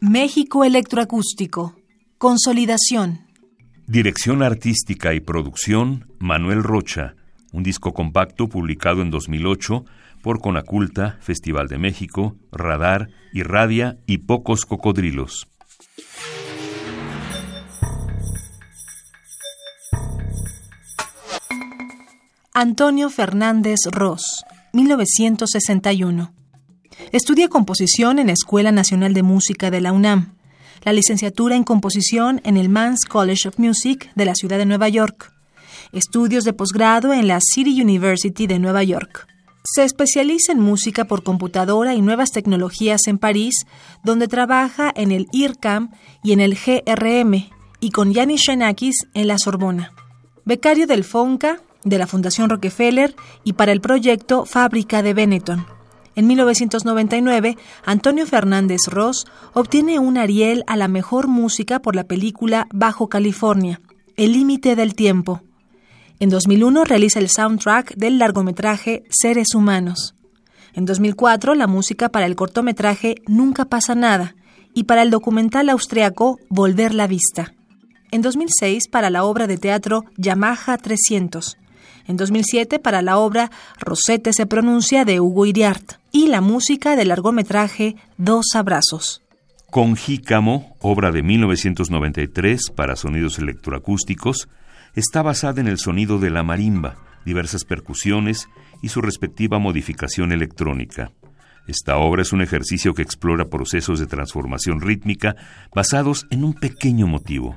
México Electroacústico. Consolidación. Dirección artística y producción, Manuel Rocha. Un disco compacto publicado en 2008 por Conaculta, Festival de México, Radar, Irradia y Pocos Cocodrilos. Antonio Fernández Ross, 1961. Estudia composición en la Escuela Nacional de Música de la UNAM, la licenciatura en composición en el Mans College of Music de la ciudad de Nueva York, estudios de posgrado en la City University de Nueva York. Se especializa en música por computadora y nuevas tecnologías en París, donde trabaja en el IRCAM y en el GRM, y con Yanis Xenakis en la Sorbona. Becario del FONCA, de la Fundación Rockefeller y para el proyecto Fábrica de Benetton. En 1999, Antonio Fernández Ross obtiene un Ariel a la mejor música por la película Bajo California, El límite del tiempo. En 2001 realiza el soundtrack del largometraje Seres Humanos. En 2004 la música para el cortometraje Nunca pasa nada y para el documental austriaco Volver la vista. En 2006 para la obra de teatro Yamaha 300 en 2007 para la obra Rosette se pronuncia de Hugo Iriart y la música del largometraje Dos Abrazos. Con Jícamo, obra de 1993 para sonidos electroacústicos, está basada en el sonido de la marimba, diversas percusiones y su respectiva modificación electrónica. Esta obra es un ejercicio que explora procesos de transformación rítmica basados en un pequeño motivo.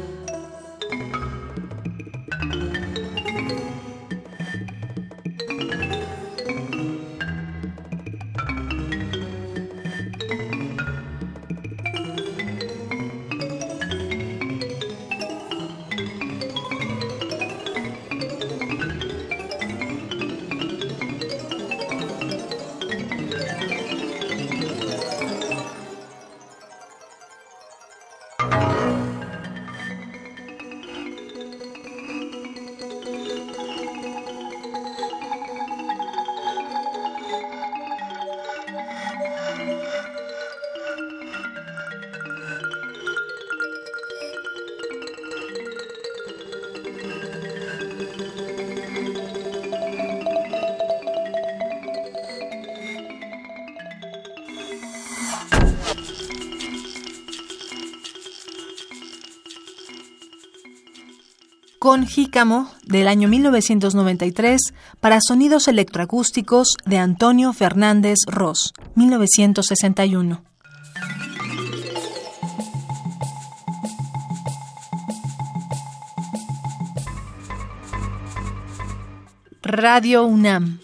con Jícamo del año 1993 para sonidos electroacústicos de Antonio Fernández Ross, 1961. Radio UNAM.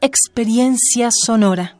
Experiencia sonora.